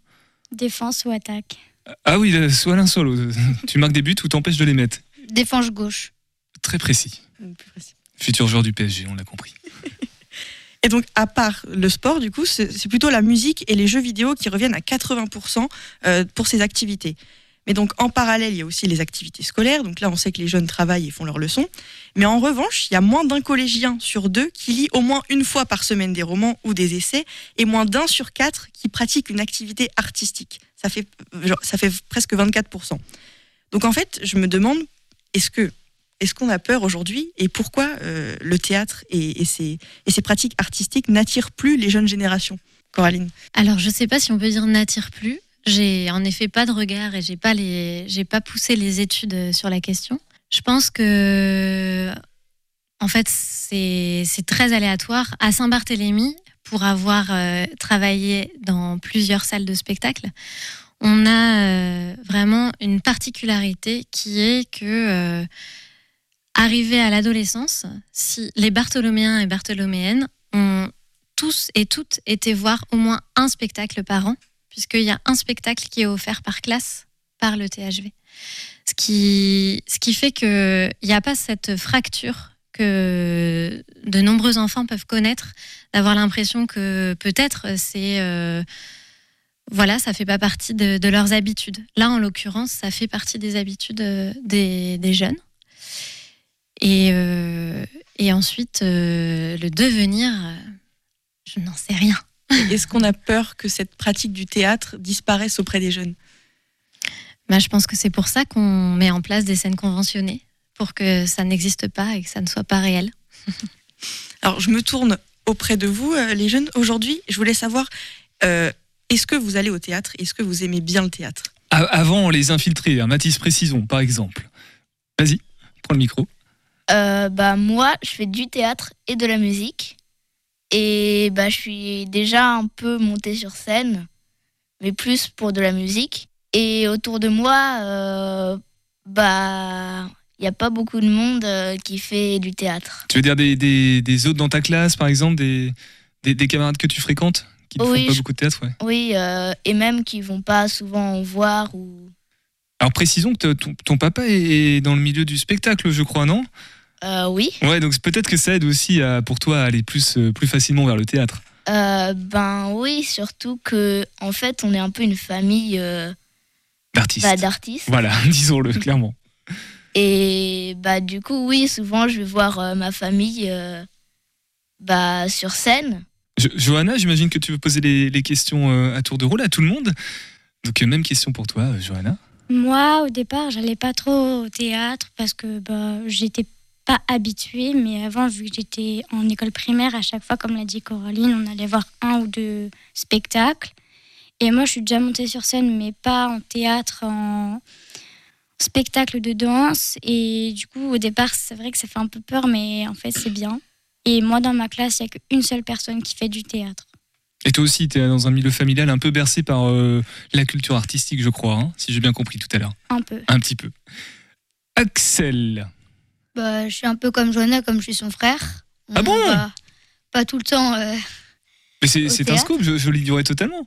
Défense ou attaque Ah oui, soit l'un, soit l'autre. (laughs) Tu marques des buts ou t'empêches de les mettre? Défense gauche. Très précis. Futur joueur du PSG, on l'a compris. (laughs) Et donc, à part le sport, du coup, c'est c'est plutôt la musique et les jeux vidéo qui reviennent à 80% euh, pour ces activités. Mais donc, en parallèle, il y a aussi les activités scolaires. Donc là, on sait que les jeunes travaillent et font leurs leçons. Mais en revanche, il y a moins d'un collégien sur deux qui lit au moins une fois par semaine des romans ou des essais, et moins d'un sur quatre qui pratique une activité artistique. Ça fait, genre, ça fait presque 24%. Donc en fait, je me demande, est-ce que est-ce qu'on a peur aujourd'hui et pourquoi euh, le théâtre et, ses, et ses pratiques artistiques n'attirent plus les jeunes générations? Coraline? Alors, je sais pas si on peut dire n'attire plus. J'ai en effet pas de regard et j'ai pas les, j'ai pas poussé les études sur la question. Je pense que, en fait, c'est c'est très aléatoire. À Saint-Barthélemy, pour avoir euh, travaillé dans plusieurs salles de spectacle, on a euh, vraiment une particularité qui est que, euh, arrivé à l'adolescence, si les Bartholoméens et Bartholoméennes ont tous et toutes été voir au moins un spectacle par an, puisqu'il y a un spectacle qui est offert par classe par le THV. Ce qui, ce qui fait qu'il n'y a pas cette fracture que de nombreux enfants peuvent connaître, d'avoir l'impression que peut-être c'est... euh, voilà, ça fait pas partie de, leurs habitudes. Là, en l'occurrence, ça fait partie des habitudes euh, des, jeunes. Et, euh, ensuite, le devenir, je n'en sais rien. (laughs) Est-ce qu'on a peur que cette pratique du théâtre disparaisse auprès des jeunes? Bah, je pense que c'est pour ça qu'on met en place des scènes conventionnées, pour que ça n'existe pas et que ça ne soit pas réel. (laughs) Alors, je me tourne auprès de vous, euh, les jeunes. Aujourd'hui, je voulais savoir, euh, est-ce que vous allez au théâtre Est-ce que vous aimez bien le théâtre? Avant les infiltrés, hein, Mathis Précison par exemple. Vas-y, prends le micro. Euh, bah moi, je fais du théâtre et de la musique. Et bah je suis déjà un peu montée sur scène, mais plus pour de la musique. Et autour de moi, euh, bah il n'y a pas beaucoup de monde euh, qui fait du théâtre. Tu veux dire des, des, des autres dans ta classe par exemple, des, des, des camarades que tu fréquentes qui ne Oui, font pas je- beaucoup de théâtre ouais. Oui, euh, et même qui vont pas souvent en voir ou. Alors précisons que ton, ton papa est est dans le milieu du spectacle, je crois, non? Euh, oui. Ouais, donc peut-être que ça aide aussi à, pour toi à aller plus, euh, plus facilement vers le théâtre. Euh, ben oui, surtout que en fait, on est un peu une famille euh, D'artistes. bah, d'artistes. Voilà, (laughs) disons-le clairement. Et bah du coup, oui, souvent je vais voir euh, ma famille euh, bah, sur scène. Jo- Johanna, j'imagine que tu veux poser les, les questions euh, à tour de rôle à tout le monde. Donc euh, même question pour toi, euh, Johanna. Moi, au départ, j'allais pas trop au théâtre parce que bah, j'étais pas habituée. Mais avant, vu que j'étais en école primaire, à chaque fois, comme l'a dit Coraline, on allait voir un ou deux spectacles. Et moi, je suis déjà montée sur scène, mais pas en théâtre, en spectacle de danse. Et du coup, au départ, c'est vrai que ça fait un peu peur, mais en fait, c'est bien. Et moi, dans ma classe, il n'y a qu'une seule personne qui fait du théâtre. Et toi aussi, tu es dans un milieu familial un peu bercé par euh, la culture artistique, je crois, hein, si j'ai bien compris tout à l'heure. Un peu. Un petit peu. Axel. Bah, je suis un peu comme Johanna, comme je suis son frère. Ah bon Pas, pas tout le temps. euh, Mais c'est un scoop, je, je l'ignorais totalement.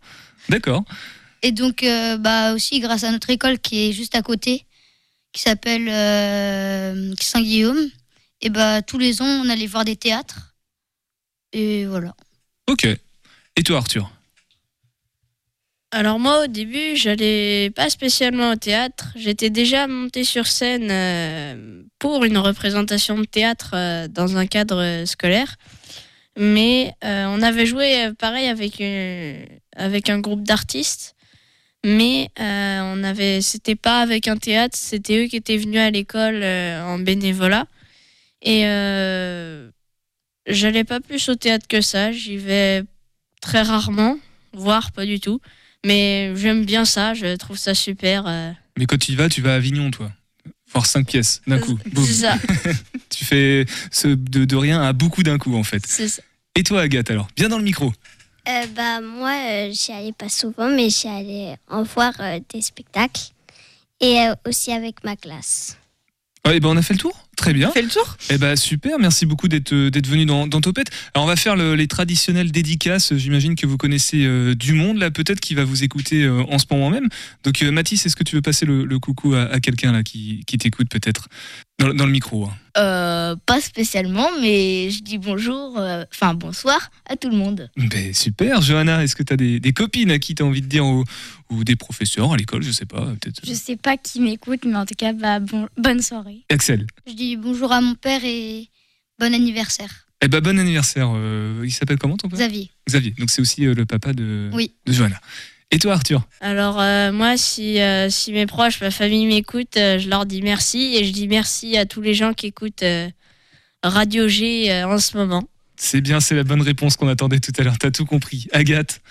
D'accord. Et donc, euh, bah, aussi grâce à notre école qui est juste à côté, qui s'appelle euh, Saint-Guillaume, et bah, tous les ans, on allait voir des théâtres. Et voilà. Ok. Et toi, Arthur? Alors moi au début j'allais pas spécialement au théâtre, j'étais déjà monté sur scène euh, pour une représentation de théâtre euh, dans un cadre euh, scolaire, mais on avait joué pareil avec avec un groupe d'artistes, mais on avait c'était pas avec un théâtre, c'était eux qui étaient venus à l'école en bénévolat. Et j'allais pas plus au théâtre que ça, j'y vais très rarement, voire pas du tout. Mais j'aime bien ça, je trouve ça super. euh. Mais quand tu y vas, tu vas à Avignon, toi. Voir cinq pièces d'un coup. Boum. C'est ça. (laughs) tu fais ce, de, de rien à beaucoup d'un coup, en fait. C'est ça. Et toi, Agathe, alors? Bien dans le micro. Euh, bah, moi, euh, j'y allais pas souvent, mais j'y allais en voir euh, des spectacles et euh, aussi avec ma classe. Ouais, ben on a fait le tour Très bien. Fait le tour Eh ben super, merci beaucoup d'être euh, d'être venu dans, dans Topette. Alors on va faire le- les traditionnelles dédicaces. J'imagine que vous connaissez euh, du monde là, peut-être qui va vous écouter euh, en ce moment même. Donc euh, Mathis, est-ce que tu veux passer le, le coucou à, à quelqu'un là qui, qui t'écoute peut-être? Dans, le- dans le micro hein Euh, pas spécialement, mais je dis bonjour, euh, enfin bonsoir à tout le monde. Ben super, Johanna, est-ce que tu as des, des copines à qui tu as envie de dire ou, ou des professeurs à l'école, je sais pas, peut-être. Je sais pas qui m'écoute, mais en tout cas, bah, bon, bonne soirée. Axel. Je dis bonjour à mon père et bon anniversaire. Eh ben bon anniversaire. euh, il s'appelle comment ton père? Xavier. Xavier. Donc c'est aussi euh, le papa de, Oui. de Johanna. Et toi Arthur Alors euh, moi, si, euh, si mes proches, ma famille m'écoute, euh, je leur dis merci et je dis merci à tous les gens qui écoutent euh, Radio G euh, en ce moment. C'est bien, c'est la bonne réponse qu'on attendait tout à l'heure. T'as tout compris. Agathe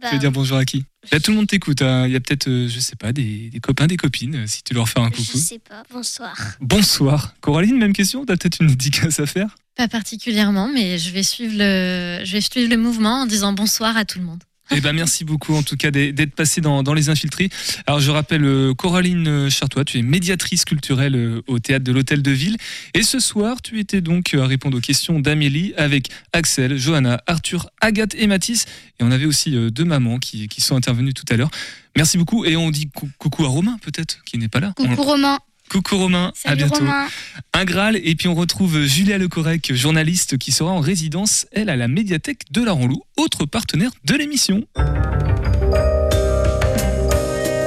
Bah tu veux dire bonjour à qui Là, tout le monde t'écoute. hein. Il y a peut-être, euh, je sais pas, des, des copains, des copines, si tu leur fais un Je coucou. sais pas. Bonsoir. Bonsoir. Coraline, même question T'as peut-être une dédicace à faire Pas particulièrement, mais je vais suivre le, je vais suivre le mouvement en disant bonsoir à tout le monde. Eh ben, merci beaucoup en tout cas d'être passé dans, dans les infiltrés. Alors je rappelle euh, Coraline euh, Chartois, tu es médiatrice culturelle euh, au théâtre de l'Hôtel de Ville. Et ce soir, tu étais donc à répondre aux questions d'Amélie avec Axel, Johanna, Arthur, Agathe et Mathis. Et on avait aussi deux mamans qui, qui sont intervenues tout à l'heure. Merci beaucoup. Et on dit cou- coucou à Romain peut-être, qui n'est pas là. Coucou On- Romain. Coucou Romain, à bientôt. Romain. Un Graal, et puis on retrouve Julia Lecorec, journaliste qui sera en résidence, elle, à la médiathèque de la Ranlou, autre partenaire de l'émission.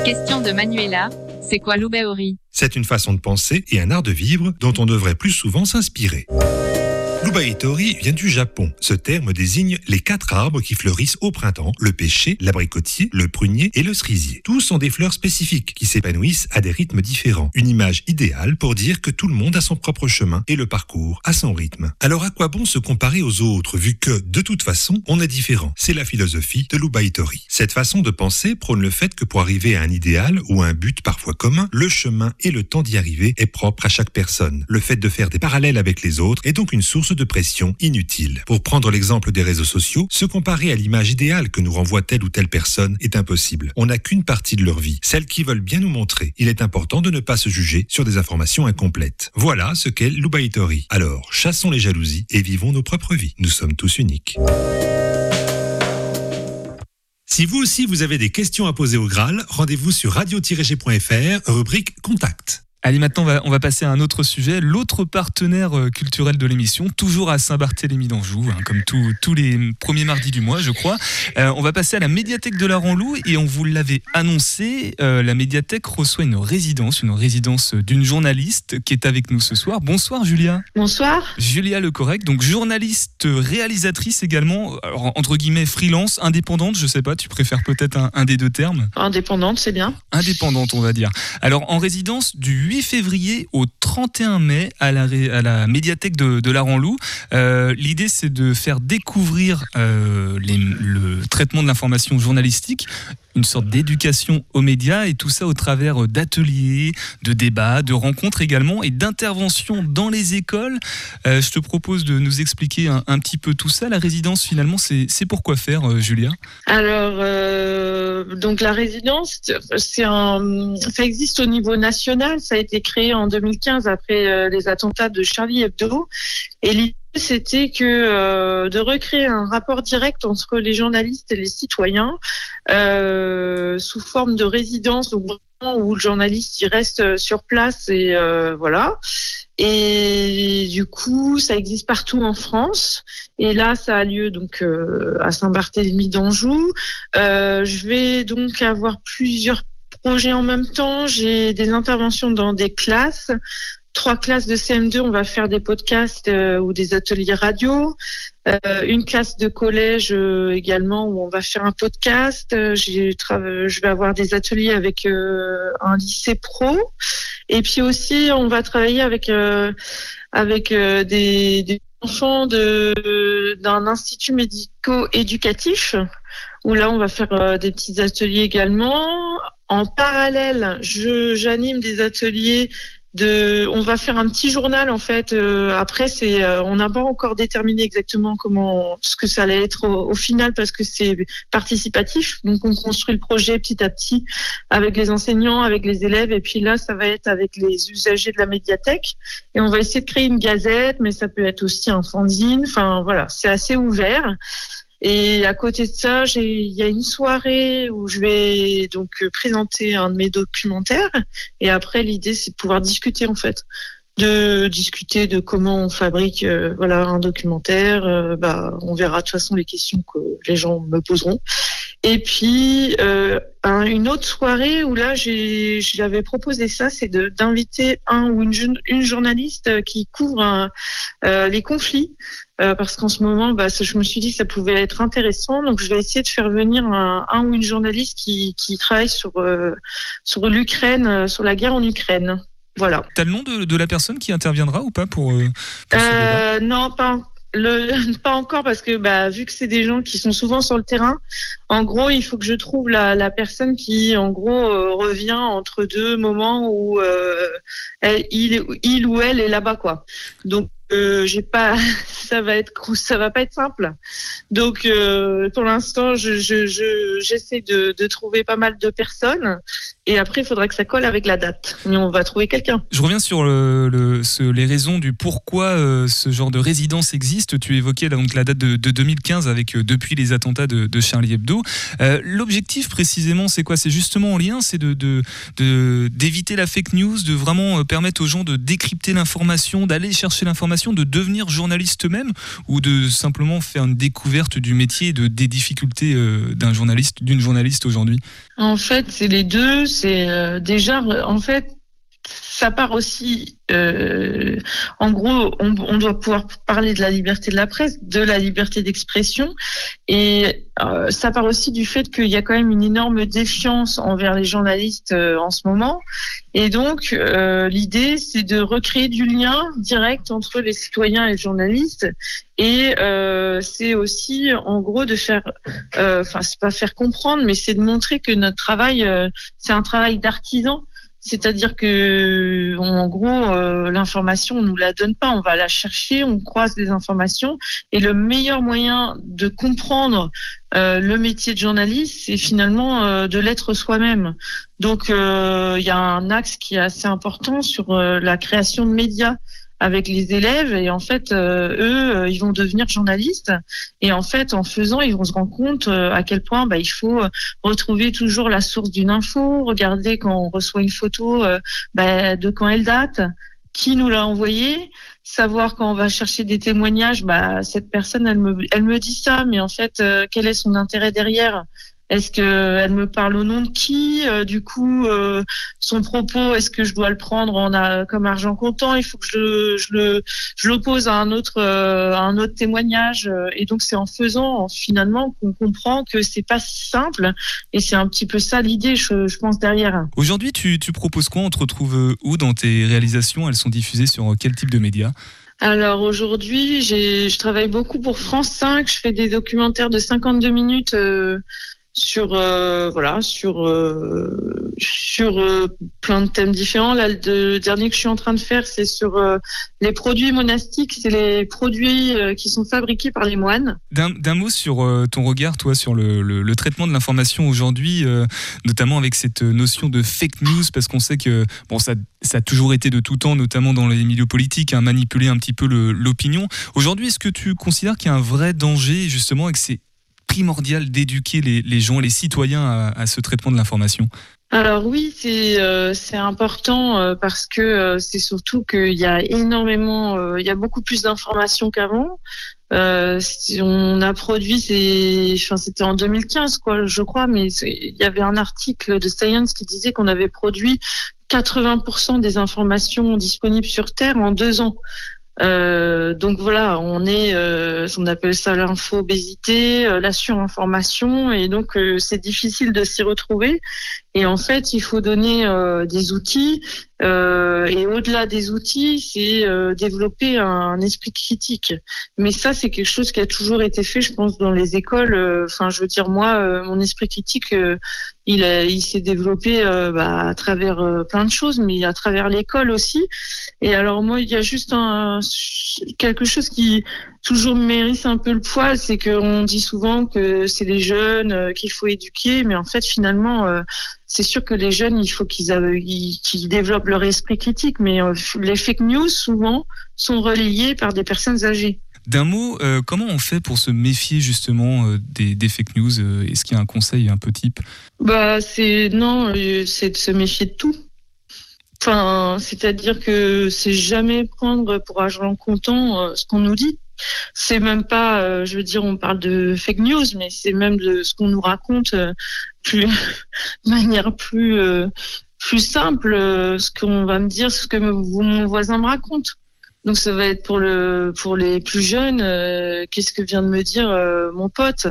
Question de Manuela. C'est quoi l'ubeori C'est une façon de penser et un art de vivre dont on devrait plus souvent s'inspirer. L'Ubaïtori vient du Japon. Ce terme désigne les quatre arbres qui fleurissent au printemps, le pêcher, l'abricotier, le prunier et le cerisier. Tous ont des fleurs spécifiques qui s'épanouissent à des rythmes différents. Une image idéale pour dire que tout le monde a son propre chemin et le parcours à son rythme. Alors à quoi bon se comparer aux autres vu que, de toute façon, on est différent? C'est la philosophie de l'Ubaïtori. Cette façon de penser prône le fait que pour arriver à un idéal ou à un but parfois commun, le chemin et le temps d'y arriver est propre à chaque personne. Le fait de faire des parallèles avec les autres est donc une source de pression inutile. Pour prendre l'exemple des réseaux sociaux, se comparer à l'image idéale que nous renvoie telle ou telle personne est impossible. On n'a qu'une partie de leur vie, celle qu'ils veulent bien nous montrer. Il est important de ne pas se juger sur des informations incomplètes. Voilà ce qu'est l'Ubaïtori. Alors, chassons les jalousies et vivons nos propres vies. Nous sommes tous uniques. Si vous aussi vous avez des questions à poser au Graal, rendez-vous sur radio-g.fr, rubrique Contact. Allez, maintenant, on va, on va passer à un autre sujet. L'autre partenaire euh, culturel de l'émission, toujours à Saint-Barthélemy d'Anjou, hein, comme tous- tous les premiers mardis du mois, je crois. Euh, on va passer à la médiathèque de la Ranlou et on vous l'avait annoncé, euh, la médiathèque reçoit une résidence, une résidence d'une journaliste qui est avec nous ce soir. Bonsoir, Julia. Bonsoir. Julia Le Correct, donc journaliste, réalisatrice également, alors, entre guillemets freelance, indépendante, je sais pas, tu préfères peut-être un, un des deux termes? Indépendante, c'est bien. indépendante, on va dire. Alors, en résidence du 8 février au 31 mai à la, médiathèque de, de la Ranlou. Euh, L'idée, c'est de faire découvrir euh, le traitement de l'information journalistique, une sorte d'éducation aux médias, et tout ça au travers d'ateliers, de débats, de rencontres également, et d'interventions dans les écoles. Euh, je te propose de nous expliquer un, petit peu tout ça. La résidence, finalement, c'est pour quoi faire, euh, Julia? Alors, euh, donc la résidence, un, ça existe au niveau national. Ça a été créé en 2015 après euh, les attentats de Charlie Hebdo. Et c'était que euh, de recréer un rapport direct entre les journalistes et les citoyens euh, sous forme de résidence, donc où le journaliste il reste sur place et euh, voilà. Et du coup, ça existe partout en France. Et là, ça a lieu donc euh, à Saint-Barthélemy d'Anjou. Euh, je vais donc avoir plusieurs projets en même temps. J'ai des interventions dans des classes. Trois classes de CM2, on va faire des podcasts euh, ou des ateliers radio. Euh, une classe de collège euh, également où on va faire un podcast. Je vais avoir des ateliers avec un lycée pro. Et puis aussi, on va travailler avec avec des, des enfants de d'un institut médico-éducatif où là, on va faire des petits ateliers également. En parallèle, j'anime des ateliers de on va faire un petit journal en fait Euh, après c'est euh, on n'a pas encore déterminé exactement comment ce que ça allait être au, au final parce que c'est participatif. Donc on construit le projet petit à petit avec les enseignants avec les élèves. Et puis là ça va être avec les usagers de la médiathèque. Et on va essayer de créer une gazette mais ça peut être aussi un fanzine. Enfin voilà c'est assez ouvert et à côté de ça, il y a une soirée où je vais donc présenter un de mes documentaires. Et après, l'idée, c'est de pouvoir discuter en fait, de discuter de comment on fabrique euh, voilà un documentaire. Euh, bah, on verra de toute façon les questions que les gens me poseront. Et puis euh, un- une autre soirée où là, j'avais proposé ça, c'est d'inviter un ou une, une journaliste qui couvre les conflits. Parce qu'en ce moment, bah, je me suis dit que ça pouvait être intéressant. Donc, je vais essayer de faire venir un, ou une journaliste qui, qui travaille sur, sur l'Ukraine, sur la guerre en Ukraine. Voilà. T'as le nom de, de la personne qui interviendra ou pas pour, euh, pour ce débat Euh, non, pas, le, (laughs) pas encore parce que bah, vu que c'est des gens qui sont souvent sur le terrain, en gros, il faut que je trouve la, la personne qui, en gros, euh, revient entre deux moments où euh, elle- il, il ou elle est là-bas, quoi. Donc, j'ai pas, (laughs) ça va être, ça va pas être simple. Donc, euh, pour l'instant, je, je, je- j'essaie de, trouver pas mal de personnes, et après, il faudra que ça colle avec la date. Mais on va trouver quelqu'un. Je reviens sur le, les raisons du pourquoi euh, ce genre de résidence existe. Tu évoquais donc la date de, de 2015 avec euh, depuis les attentats de, de Charlie Hebdo. L'objectif précisément, c'est quoi? C'est justement en lien, c'est de d'éviter la fake news, de vraiment permettre aux gens de décrypter l'information, d'aller chercher l'information, de devenir journaliste eux-mêmes, ou de simplement faire une découverte du métier et de, des difficultés euh, d'un journaliste, d'une journaliste aujourd'hui? En fait, c'est les deux. C'est euh, déjà, en fait, ça part aussi. euh, en gros, on, on doit pouvoir parler de la liberté de la presse, de la liberté d'expression, et euh, ça part aussi du fait qu'il y a quand même une énorme défiance envers les journalistes euh, en ce moment. Et donc, euh, l'idée, c'est de recréer du lien direct entre les citoyens et les journalistes. Et euh, c'est aussi, en gros, de faire, euh, enfin, c'est pas faire comprendre, mais c'est de montrer que notre travail, c'est un travail d'artisan. C'est-à-dire que, en gros, euh, l'information, on nous la donne pas, on va la chercher, on croise les informations, et le meilleur moyen de comprendre euh, le métier de journaliste, c'est finalement euh, de l'être soi-même. Donc, il y a un axe qui est assez important sur la création de médias avec les élèves et en fait euh, eux euh, ils vont devenir journalistes. Et en fait en faisant ils vont se rendre compte euh, à quel point bah, il faut retrouver toujours la source d'une info regarder quand on reçoit une photo bah, de quand elle date qui nous l'a envoyé savoir quand on va chercher des témoignages bah cette personne elle me elle me dit ça mais en fait quel est son intérêt derrière est-ce que elle me parle au nom de qui Euh, Du coup, euh, son propos, est-ce que je dois le prendre en a, comme argent comptant? Il faut que je, le- je le je l'oppose à un autre euh, à un autre témoignage. Et donc c'est en faisant en- finalement qu'on comprend que c'est pas si simple. Et c'est un petit peu ça l'idée, je, je pense derrière. Aujourd'hui, tu, tu proposes quoi? On te retrouve où dans tes réalisations? Elles sont diffusées sur quel type de médias? Alors aujourd'hui, je travaille beaucoup pour France 5. Je fais des documentaires de 52 minutes euh, sur euh, voilà sur euh, sur euh, plein de thèmes différents. Là, le dernier que je suis en train de faire, c'est sur les produits monastiques. C'est les produits qui sont fabriqués par les moines. D'un mot sur ton regard, toi, sur le, le- traitement de l'information aujourd'hui, notamment avec cette notion de fake news, parce qu'on sait que bon, ça, ça a toujours été de tout temps, notamment dans les milieux politiques, à manipuler un petit peu l'opinion. Aujourd'hui, est-ce que tu considères qu'il y a un vrai danger, justement, et que c'est primordial d'éduquer les, gens, les citoyens à, ce traitement de l'information Alors oui, c'est euh, important euh, parce que euh, c'est surtout qu'il y a énormément, il y a beaucoup plus d'informations qu'avant. On a produit, c'était en 2015 quoi, je crois, mais il y avait un article de Science qui disait qu'on avait produit 80% des informations disponibles sur Terre en deux ans. Euh, donc voilà, on est, euh, on appelle ça l'info-obésité, euh, la surinformation, et donc euh, c'est difficile de s'y retrouver. Et en fait, il faut donner des outils, et au-delà des outils, c'est développer un, esprit critique. Mais ça, c'est quelque chose qui a toujours été fait, je pense, dans les écoles. Enfin, je veux dire, moi, mon esprit critique, il, a- il s'est développé euh, bah, à travers euh, plein de choses, mais à travers l'école aussi. Et alors moi, il y a juste un, quelque chose qui toujours mérite un peu le poil, c'est qu'on dit souvent que c'est les jeunes euh, qu'il faut éduquer, mais en fait finalement, euh, c'est sûr que les jeunes, il faut qu'ils développent leur esprit critique, mais euh, les fake news souvent sont relayés par des personnes âgées. D'un mot, euh, comment on fait pour se méfier justement euh, des, fake news euh, Est-ce qu'il y a un conseil un peu type? Bah c'est non, c'est de se méfier de tout. Enfin, c'est-à-dire que c'est jamais prendre pour argent comptant ce qu'on nous dit. C'est même pas, je veux dire, on parle de fake news, mais c'est même de ce qu'on nous raconte (laughs) de manière plus, simple, ce qu'on va me dire, ce que mon voisin me raconte. Donc ça va être pour le, pour les plus jeunes, euh, qu'est-ce que vient de me dire euh, mon pote?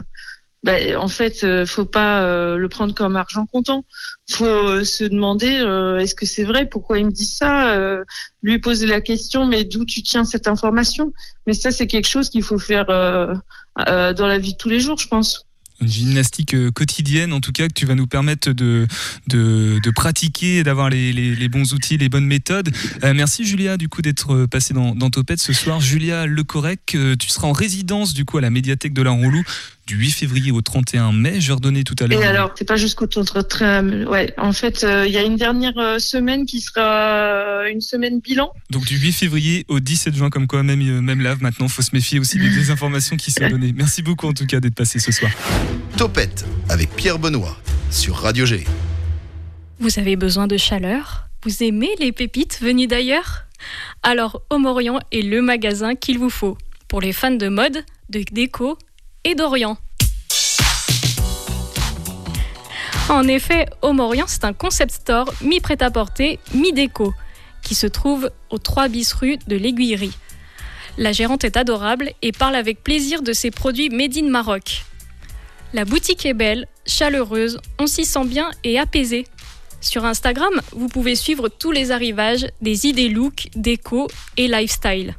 Bah, en fait, euh, faut pas euh, le prendre comme argent comptant. Faut se demander est-ce que c'est vrai? Pourquoi il me dit ça? Lui poser la question mais d'où tu tiens cette information? Mais ça, c'est quelque chose qu'il faut faire dans la vie de tous les jours, je pense. Une gymnastique euh, quotidienne, en tout cas, que tu vas nous permettre de, pratiquer d'avoir les, bons outils, les bonnes méthodes. Euh, merci Julia, du coup, d'être euh, passée dans, dans Topette ce soir. Julia Lecorrec, euh, tu seras en résidence, du coup, à la médiathèque de la Ronlou du 8 février au 31 mai. Je redonnais tout à l'heure. Et alors, c'est pas jusqu'au train. Ouais, en fait, euh, il y a une dernière euh, semaine qui sera euh, une semaine bilan. Donc du 8 février au 17 juin, comme quoi même, même là, maintenant, faut se méfier aussi des (laughs) désinformations qui sont données. Merci beaucoup en tout cas d'être passé ce soir. Topette avec Pierre Benoît sur Radio G. Vous avez besoin de chaleur? Vous aimez les pépites venues d'ailleurs? Alors Omorian est le magasin qu'il vous faut pour les fans de mode, de déco et d'Orient. En effet, Omorian, c'est un concept store mi-prêt-à-porter, mi-déco, qui se trouve aux 3 bis rue de l'Aiguillerie. La gérante est adorable et parle avec plaisir de ses produits made in Maroc. La boutique est belle, chaleureuse, on s'y sent bien et apaisé. Sur Instagram, vous pouvez suivre tous les arrivages des idées look, déco et lifestyle.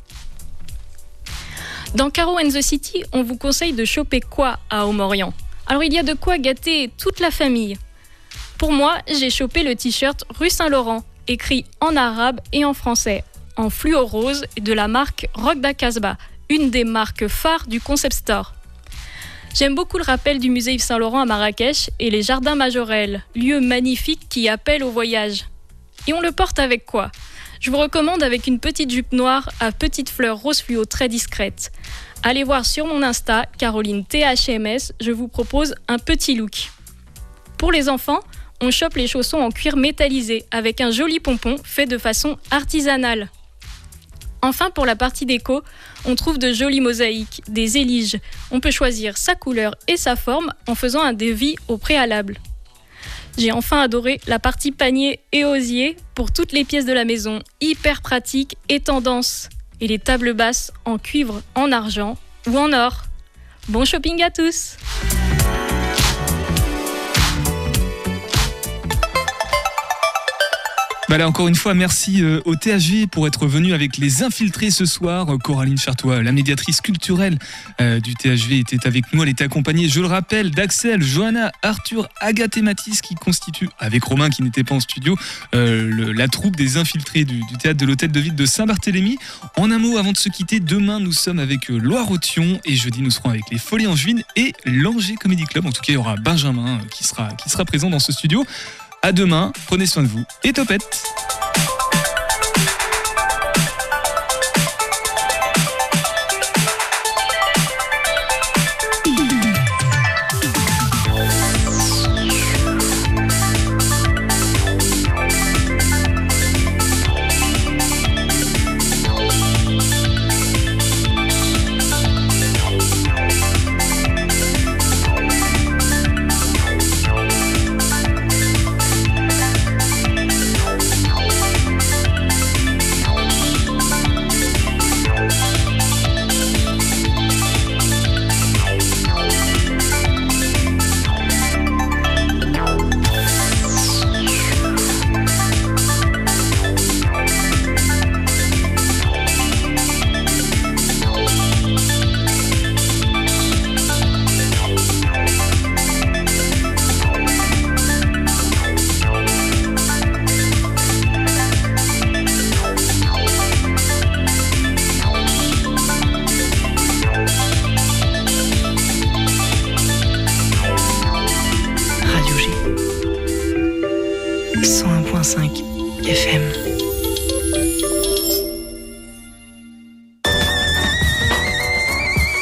Dans Caro and the City, on vous conseille de choper quoi à Omorian Alors il y a de quoi gâter toute la famille. Pour moi, j'ai chopé le t-shirt rue Saint-Laurent, écrit en arabe et en français, en fluo rose de la marque Rock da Casbah, une des marques phares du concept store. J'aime beaucoup le rappel du musée Yves Saint-Laurent à Marrakech et les jardins Majorel, lieu magnifique qui appelle au voyage. Et on le porte avec quoi? Je vous recommande avec une petite jupe noire à petites fleurs rose fluo très discrètes. Allez voir sur mon Insta, Caroline THMS, je vous propose un petit look. Pour les enfants, on chope les chaussons en cuir métallisé avec un joli pompon fait de façon artisanale. Enfin, pour la partie déco, on trouve de jolies mosaïques, des éliges. On peut choisir sa couleur et sa forme en faisant un devis au préalable. J'ai enfin adoré la partie panier et osier pour toutes les pièces de la maison, hyper pratique et tendance. Et les tables basses en cuivre, en argent ou en or. Bon shopping à tous! Bah là, encore une fois, merci euh, au THV pour être venu avec les infiltrés ce soir. Coraline Chartois, la médiatrice culturelle euh, du THV, était avec nous. Elle était accompagnée, je le rappelle, d'Axel, Johanna, Arthur, Agathe et Mathis qui constituent, avec Romain qui n'était pas en studio, euh, la troupe des infiltrés du, théâtre de l'Hôtel de Ville de Saint-Barthélemy. En un mot, avant de se quitter, demain nous sommes avec euh, Loire-Othion et jeudi nous serons avec les Folies Angevines et l'Angers Comedy Club. En tout cas, il y aura Benjamin qui sera, qui sera présent dans ce studio. À demain, prenez soin de vous et topette